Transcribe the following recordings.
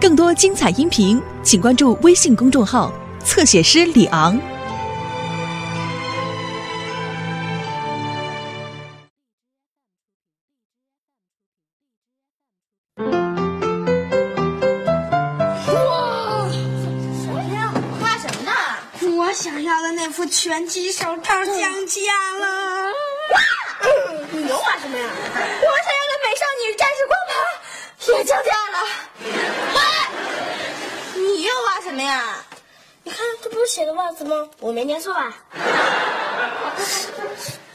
更多精彩音频，请关注微信公众号“侧写师李昂”。哇！画什么呢？我想要的那副拳击手套降价了。你又画什么呀？我想要的美少女战士光盘也降价了。你又画什么呀？你看，这不是写的袜子吗？我没念错吧？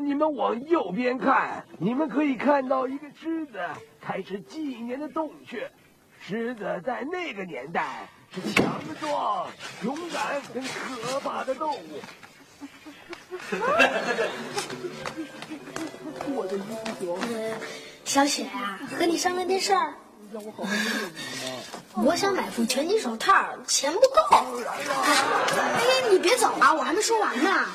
你们往右边看，你们可以看到一个狮子开始纪年的洞穴。狮子在那个年代是强壮、勇敢跟可怕的动物。我的英雄，小雪啊，和你商量件事儿。我想买副拳击手套，钱不够。哎，你别走啊，我还没说完呢。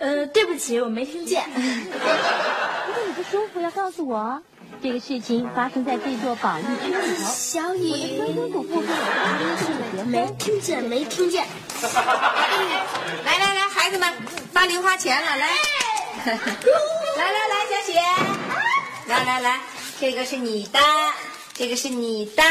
呃，对不起，我没听见。如 果你不舒服，要告诉我。这个事情发生在这座保育区里头。小雨，没听见，没听见。来来来，孩子们，发零花钱了，来，来来来，小雪，来来来，这个是你的，这个是你的，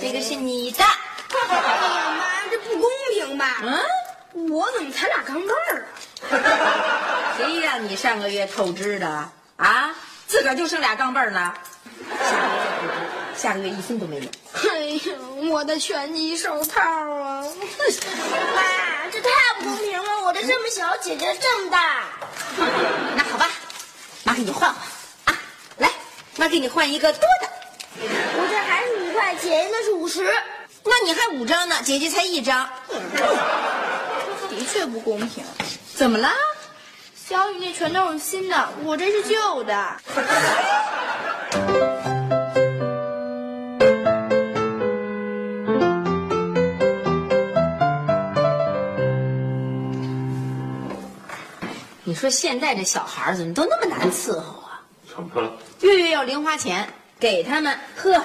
这个是你的。哎呀妈，这不公平吧？嗯，我怎么才俩钢镚儿啊？谁让你上个月透支的啊？自个儿就剩俩钢镚儿了，下个月再透支，下个月一分都没有。哎呀，我的拳击手套啊！妈，这太不公平了！我的这么小，姐姐这么大。那好吧，妈给你换换啊，来，妈给你换一个多的。我这还是五块钱，那是五十。那你还五张呢，姐姐才一张。的确不公平。怎么了？小雨那全都是新的，我这是旧的。你说现在这小孩怎么都那么难伺候啊？怎么了？月月要零花钱，给他们，呵，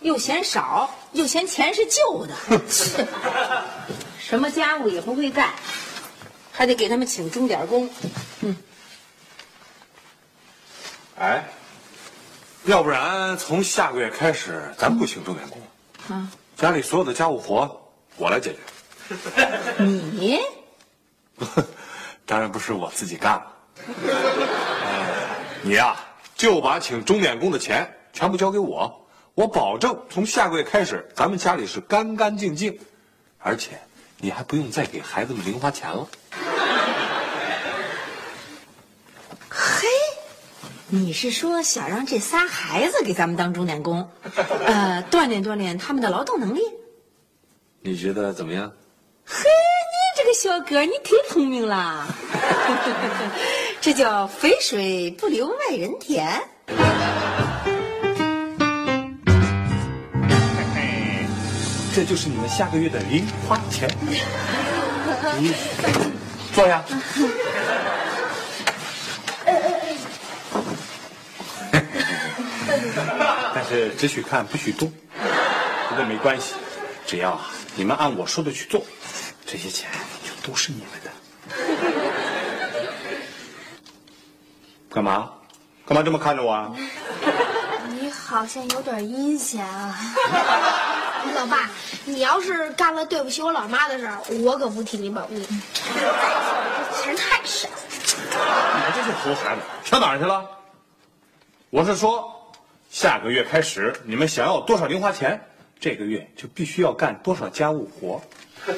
又嫌少，又嫌钱是旧的，切 什么家务也不会干，还得给他们请钟点工。嗯哎，要不然从下个月开始，咱不请钟点工，啊，家里所有的家务活我来解决。你 当然不是我自己干了。哎你呀、就把请钟点工的钱全部交给我，我保证从下个月开始，咱们家里是干干净净，而且你还不用再给孩子们零花钱了。嘿，你是说想让这仨孩子给咱们当钟点工，呃，锻炼锻炼他们的劳动能力？你觉得怎么样？嘿，你这个小哥，你忒聪明了，这叫肥水不流外人田。这就是你们下个月的零花钱。你坐下。但是只许看不许动。不过没关系，只要啊你们按我说的去做，这些钱就都是你们的。干嘛？干嘛这么看着我啊？你好。像有点阴险啊。老爸，你要是干了对不起我老妈的事儿，我可不替你保密。这钱太少。你们这些猴孩子上哪儿去了？我是说，下个月开始，你们想要多少零花钱，这个月就必须要干多少家务活。什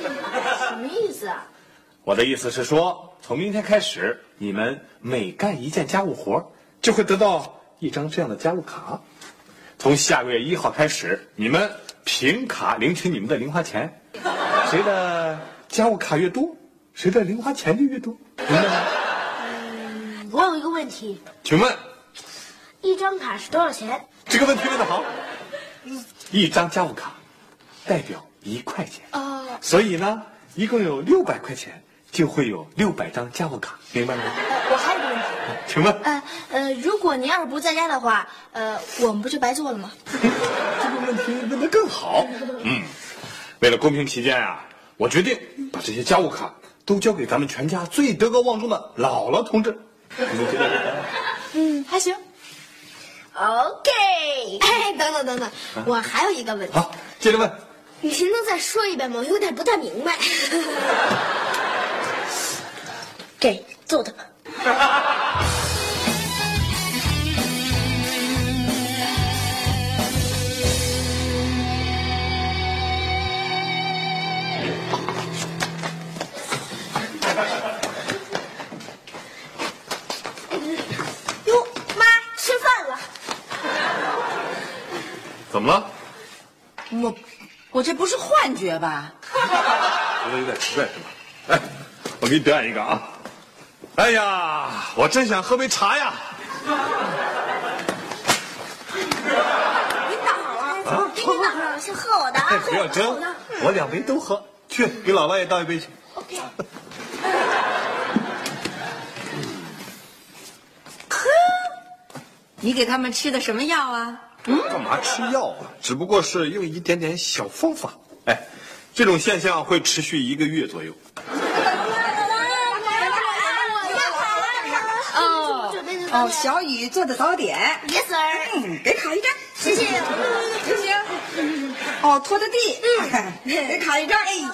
么意思啊？我的意思是说，从明天开始，你们每干一件家务活，就会得到一张这样的家务卡。从下个月一号开始，你们凭卡领取你们的零花钱，谁的家务卡越多，谁的零花钱就越多，明白吗？我有一个问题，请问一张卡是多少钱？这个问题问的好。一张家务卡代表一块钱，啊、所以呢，一共有六百块钱，就会有六百张家务卡，明白吗？我还有个问题，请问呃呃，如果您要是不在家的话，呃，我们不就白做了吗？这个问题问的更好。嗯，为了公平起见啊，我决定把这些家务卡都交给咱们全家最德高望重的姥姥同志。你觉得？嗯，还行。OK，哎，等等等等，我还有一个问题，好，接着问。你能再说一遍吗？我有点不太明白。给揍他 么了？我我这不是幻觉吧？觉得有点奇怪是吧？哎，我给你表演一个啊！哎呀，我真想喝杯茶呀！领导好了，给领导了，先喝我的啊。不要争，我两杯都喝。去，给姥姥也倒一杯去。OK。你给他们吃的什么药啊？干嘛吃药啊？只不过是用一点点小方法。哎，这种现象会持续一个月左右。哦哦，小雨做的早点，Yes sir，嗯，给卡一张，谢谢。行行。哦，拖的地，嗯，给卡一张，哎，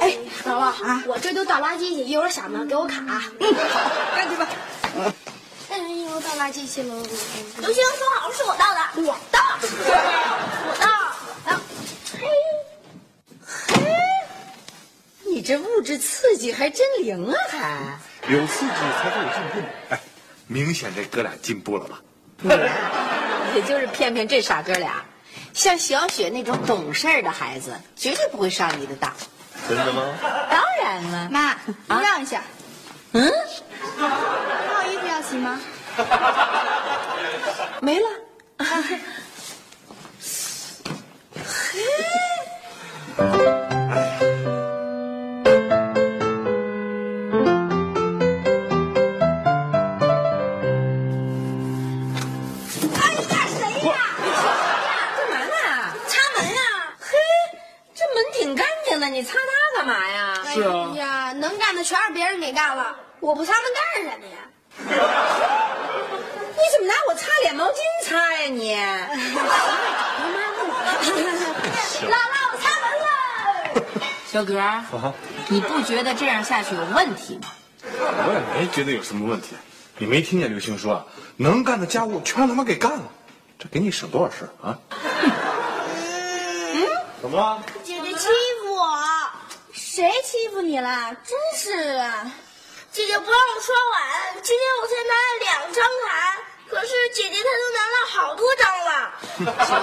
哎，姥姥啊，我这就倒垃圾去，一会儿想呢给我卡。嗯，好，干去吧。倒垃圾去了。刘星说好是我倒的，我倒，我倒。我倒。嘿，嘿你这物质刺激还真灵啊，还。有刺激才会有进步。哎，明显这哥俩进步了吧？也就是骗骗这傻哥俩，像小雪那种懂事儿的孩子，绝对不会上你的当。真的吗？当然了，妈，您让一下。嗯，还有衣服要洗吗？没了。哎呀，谁呀？干嘛呢？擦门呀！嘿，这门挺干净的，你擦它干嘛呀？是啊哎呀，能干的全是别人给干了，我不擦门干什么呀？你怎么拿我擦脸毛巾擦呀你？姥姥，我擦门了。小哥，啊，你不觉得这样下去有问题吗？我也没觉得有什么问题。你没听见刘星说，能干的家务全让他妈给干了，这给你省多少事儿啊？怎么了？姐姐欺负我，谁欺负你了？真是的！姐姐不让我刷碗，今天我才拿了两张卡，可是姐姐她都拿了好多张了。小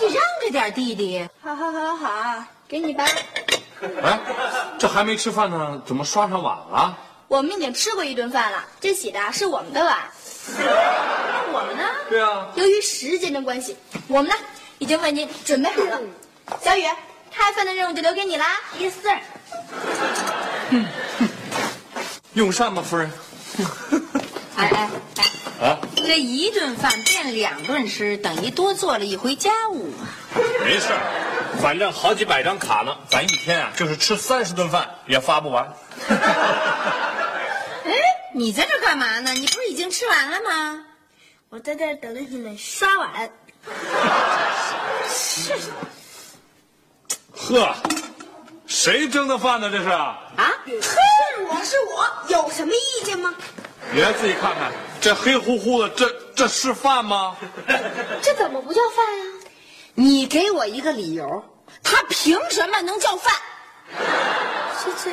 雪，你让着点弟弟。好好好好，给你吧。哎，这还没吃饭呢，怎么刷上碗了？我们已经吃过一顿饭了，这洗的是我们的碗。我们呢？对啊，由于时间的关系，我们呢已经为您准备好了。小雨，开饭的任务就留给你啦。Yes sir。用膳吗，夫人？哎哎这一顿饭变两顿吃，等于多做了一回家务啊。没事儿，反正好几百张卡呢，咱一天啊就是吃三十顿饭也发不完。哎，你在这干嘛呢？你不是已经吃完了吗？我我在这儿等着你们刷碗。呵，谁蒸的饭呢？这是？啊，是我是我，有什么意见吗？你来自己看看，这黑乎乎的，这这是饭吗？这怎么不叫饭呀？你给我一个理由，它凭什么能叫饭？这这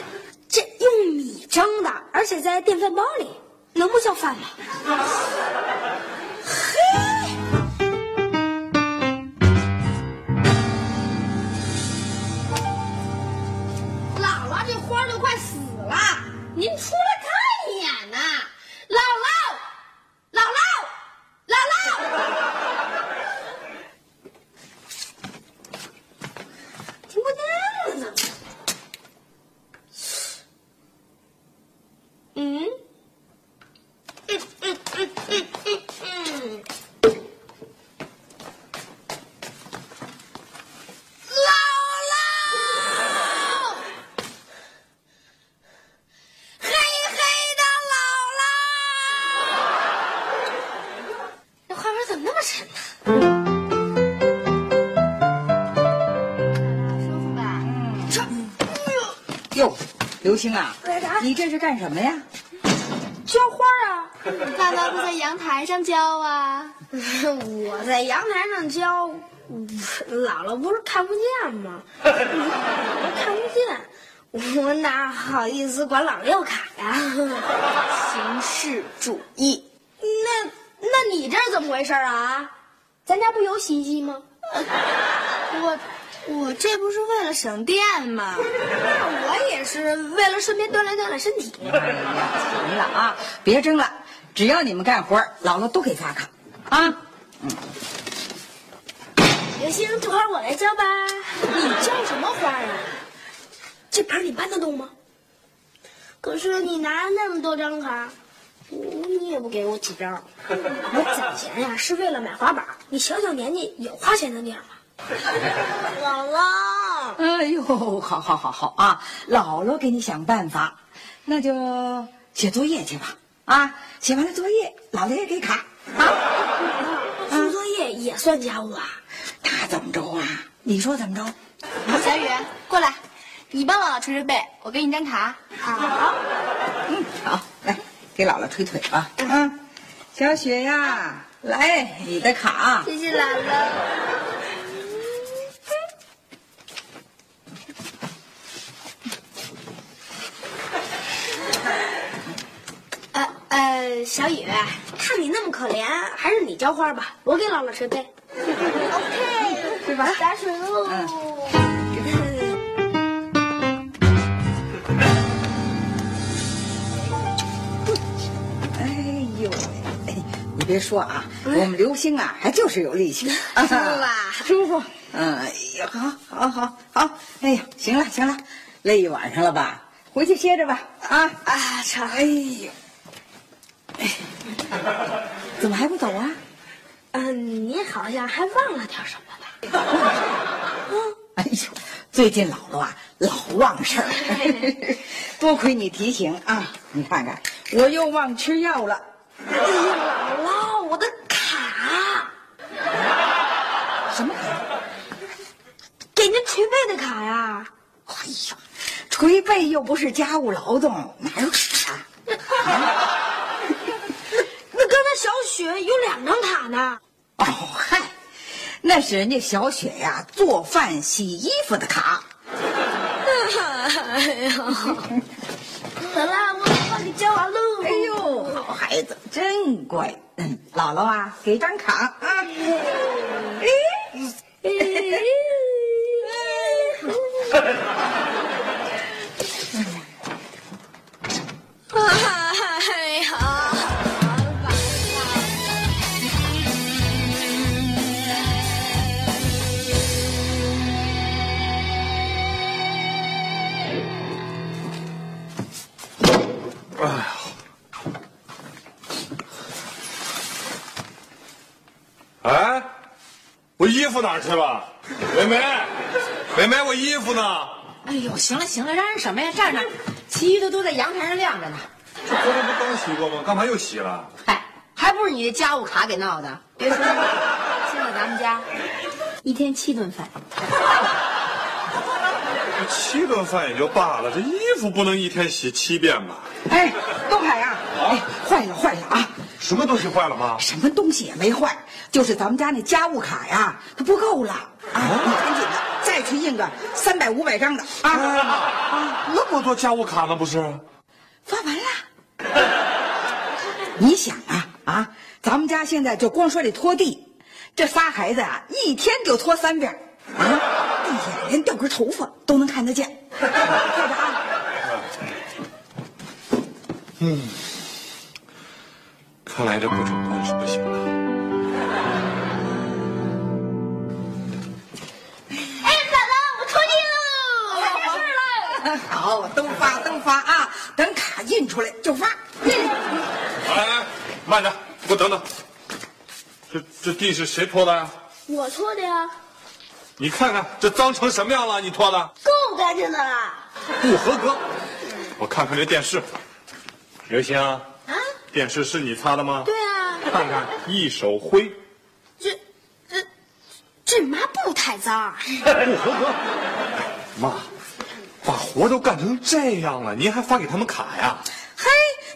这用米蒸的，而且在电饭煲里，能不叫饭吗？姥姥，这花都快死了，您出刘星啊，你这是干什么呀？浇花啊！爸爸不在阳台上浇啊？我在阳台上浇，姥姥不是看不见吗？我看不见，我哪好意思管老六卡呀？形式主义。那那你这是怎么回事啊？咱家不有洗衣机吗？我我这不是为了省电吗？那我也是为了顺便锻炼锻炼身体。行了啊，别争了，只要你们干活，姥姥都给发卡，啊。刘星，这花我来浇吧。你浇什么花啊？这盆你搬得动吗？可是你拿了那么多张卡，你也不给我几张。我攒钱呀，是为了买滑板。你小小年纪有花钱的地儿吗？姥姥，哎呦，好好好好啊，姥姥给你想办法，那就写作业去吧。啊，写完了作业，姥姥也给卡啊。做作业也算家务啊？那怎么着啊？你说怎么着？小雨，过来，你帮姥姥捶捶背，我给你张卡。好。嗯，好，来给姥姥捶腿吧。嗯，小雪呀，来你的卡。谢谢姥姥。呃呃，小雨，看你那么可怜，还是你浇花吧，我给姥姥捶背。OK，是吧？打水喽。哎呦喂，哎，你别说啊，我们刘星啊，还就是有力气，舒服吧舒服。嗯，哎呀，好，好，好，好。哎呀，行了，行了，累一晚上了吧？回去歇着吧。啊啊，成。哎呦，哎，怎么还不走啊？嗯，你好像还忘了点什么吧？哎呦，最近姥姥啊，老忘事儿，多亏你提醒啊！你看看，我又忘吃药了。哎呀，姥姥，我的卡，什么卡？给您捶背的卡呀。哎呀，捶背又不是家务劳动，哪有卡？雪有两张卡呢。哦嗨，那是人家小雪呀做饭洗衣服的卡。哎呀，好啦，我把你交完喽。哎呦，好孩子，真乖。嗯，姥姥啊，给张卡啊。哎。哎 服哪儿去了？梅梅，梅梅，我衣服呢？哎呦，行了行了，嚷嚷什么呀？站着，其余的都在阳台上晾着呢。这昨天不刚洗过吗？干嘛又洗了？嗨，还还不是你的家务卡给闹的。别说了，现在咱们家一天七顿饭，七顿饭也就罢了，这衣服不能一天洗七遍吧？哎，东海呀、哎，坏了坏了啊！什么东西坏了吗？什么东西也没坏，就是咱们家那家务卡呀，它不够了啊！你赶紧的，再去印个三百五百张的啊！啊，那么多家务卡呢，不是？发完了。你想啊啊，咱们家现在就光说这拖地，这仨孩子啊，一天就拖三遍啊，地下连掉根头发都能看得见。快点啊！看来这不准官是不行的。哎，姥姥，我拖地喽！完事了。好，都发都发啊！等卡印出来就发。哎哎，慢着，给我等等。这这地是谁拖的呀？我拖的呀，你看看这脏成什么样了？你拖的够干净的了。不合格。我看看这电视，刘星，啊，电视是你擦的吗？对啊，看看一手灰，这这这抹布太脏。不合格。妈，把活都干成这样了，您还发给他们卡呀？嘿，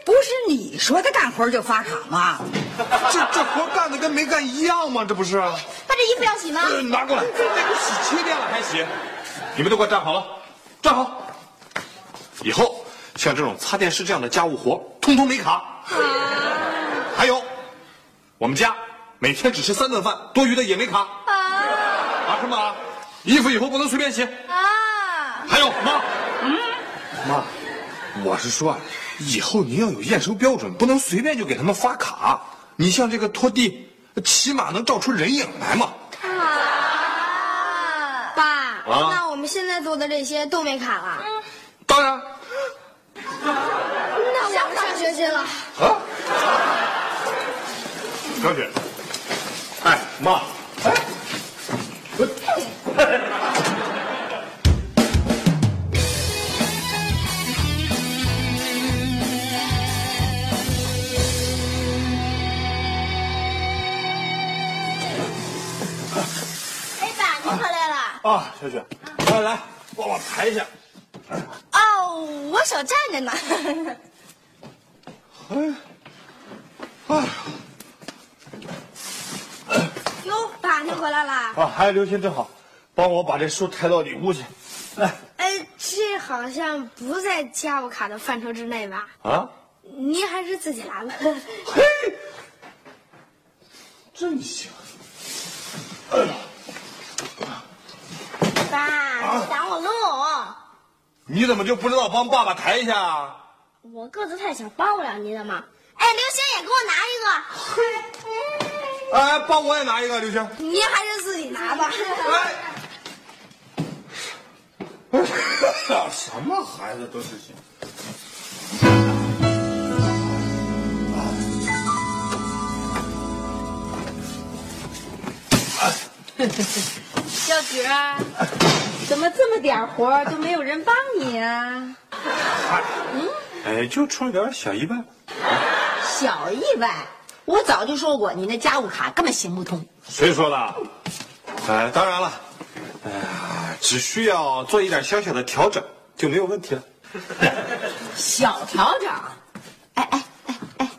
不是你说的干活就发卡吗？这这活干的跟没干一样吗？这不是？把这衣服要洗吗？呃拿过来，这都洗七遍了还洗？你们都给我站好了，站好。以后像这种擦电视这样的家务活，通通没卡。还有，我们家每天只吃三顿饭，多余的也没卡。啊啊什么啊？衣服以后不能随便洗。啊！还有妈，嗯，妈，我是说啊，以后您要有验收标准，不能随便就给他们发卡。你像这个拖地，起码能照出人影来嘛。啊爸，啊那我们现在做的这些都没卡了，当然，那我们上学去了。啊，小雪，哎，妈，哎，我哎，爸，你回来了。啊，小雪，来来，帮我抬一下。哦，我手站着呢。哎，哟，爸，您回来了？啊，还有刘鑫正好，帮我把这书抬到里屋去。来，哎，这好像不在家务卡的范畴之内吧？啊，您还是自己来吧。嘿，真行。哎呀，爸，你挡我路。你怎么就不知道帮爸爸抬一下啊？我个子太小，帮不了您的忙。哎，刘星也给我拿一个。哎，帮我也拿一个，刘星。您还是自己拿吧。哎，什么孩子都是行。小菊儿，怎么这么点活儿都没有人帮你啊？嗯，哎，就出了点小意外。小意外，我早就说过，你那家务卡根本行不通。谁说的？哎，当然了，哎呀，只需要做一点小小的调整就没有问题了。小调整。哎哎哎哎，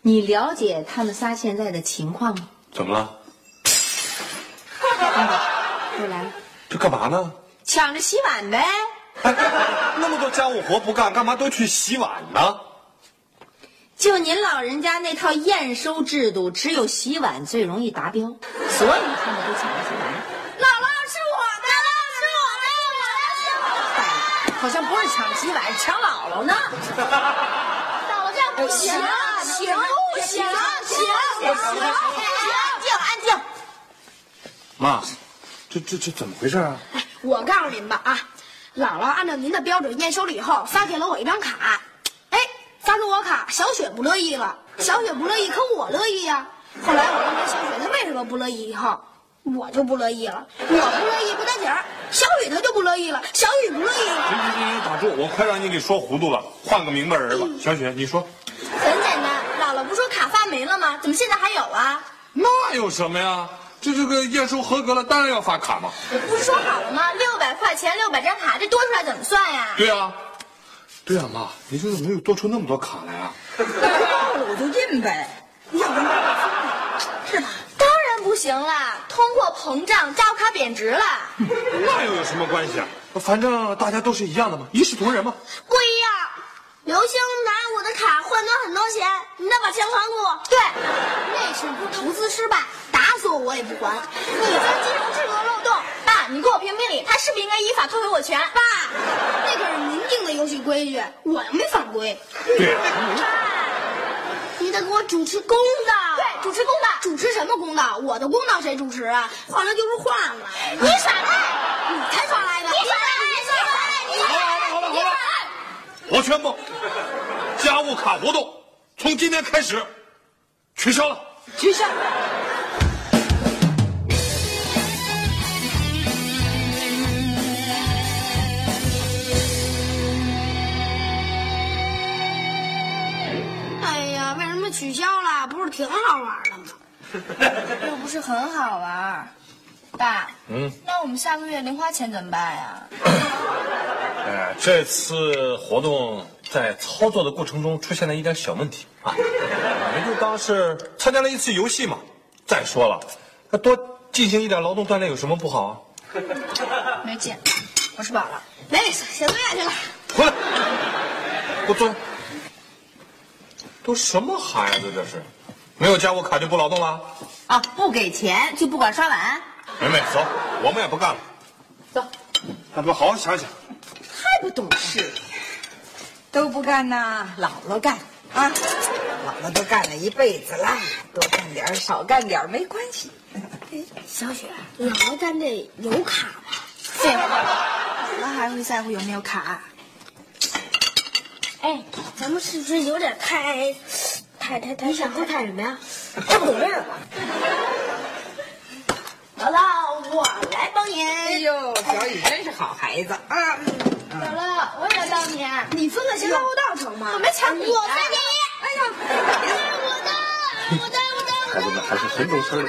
你了解他们仨现在的情况吗？怎么了？又来了，这干嘛呢？抢着洗碗呗。哎，那么多家务活不干，干嘛都去洗碗呢？就您老人家那套验收制度，只有洗碗最容易达标，所以他们都抢着洗碗。姥姥是我的，姥姥是我的，姥姥是我的。哎，好像不是抢洗碗，抢姥姥呢。姥姥这样不行，行不行？行行行，安静安静。妈，这这这怎么回事啊？我告诉您吧啊，姥姥按照您的标准验收了以后，发给了我一张卡。发给我卡，小雪不乐意了。小雪不乐意，可我乐意呀、后来我问小雪她为什么不乐意以后，我就不乐意了。我不乐意不打紧儿，小雨她就不乐意了。小雨不乐意，行行行，打住！我快让你给说糊涂了，换个明白人吧。小雪，你说，很简单，姥姥不说卡发霉了吗？怎么现在还有啊？那有什么呀？这这个验收合格了，当然要发卡嘛。不是说好了吗？六百块钱六百张卡，这多出来怎么算呀？对呀，对啊，妈，您说怎么又多出那么多卡来啊？够 了我就印呗，要不然是吧？当然不行啦！通货膨胀，加卡贬值了。那又有什么关系啊？反正大家都是一样的嘛，一视同仁嘛。不一样，刘星拿我的卡换得很多钱，你得把钱还给我。对，那是投资失败，打死我我也不还。你钻金融制度的漏洞，爸，你给我评评理，他是不是应该依法退回我钱？爸，那可是您定的游戏规矩，我又没犯规。对，你得给我主持公道。对，主持公道。主持什么公道？我的公道谁主持啊？换了就是换了。你耍赖，你才耍赖呢！你耍赖，你耍赖，你耍赖，好了好了好了，我宣布，家务卡活动从今天开始取消了。取消。哎呀，为什么取消了？不是挺好玩的吗？又不是很好玩。爸，嗯，那我们下个月零花钱怎么办呀？哎，这次活动在操作的过程中出现了一点小问题啊，我们就当是参加了一次游戏嘛。再说了，那多进行一点劳动锻炼有什么不好啊？没劲，我吃饱了。没事，写作业去了。回来，给我坐下。都什么孩子这是？没有家务卡就不劳动了？啊，不给钱就不管刷碗。梅梅，走，我们也不干了。走，咱们好好想想。太不懂事了，都不干呐，姥姥干啊！姥姥都干了一辈子了，多干点少干点没关系。小雪，姥姥干这有卡吗？废话，姥姥还会在乎有没有卡？哎，咱们是不是有点太太太太？你想喝太什么呀？太不懂事儿。姥姥，我来帮您。哎呦，小雨真是好孩子啊！姥姥，我也来帮你。你分个前后到成吗？我没抢。我分给你。哎呀，我的，我的，我的，孩子们还是很懂事的。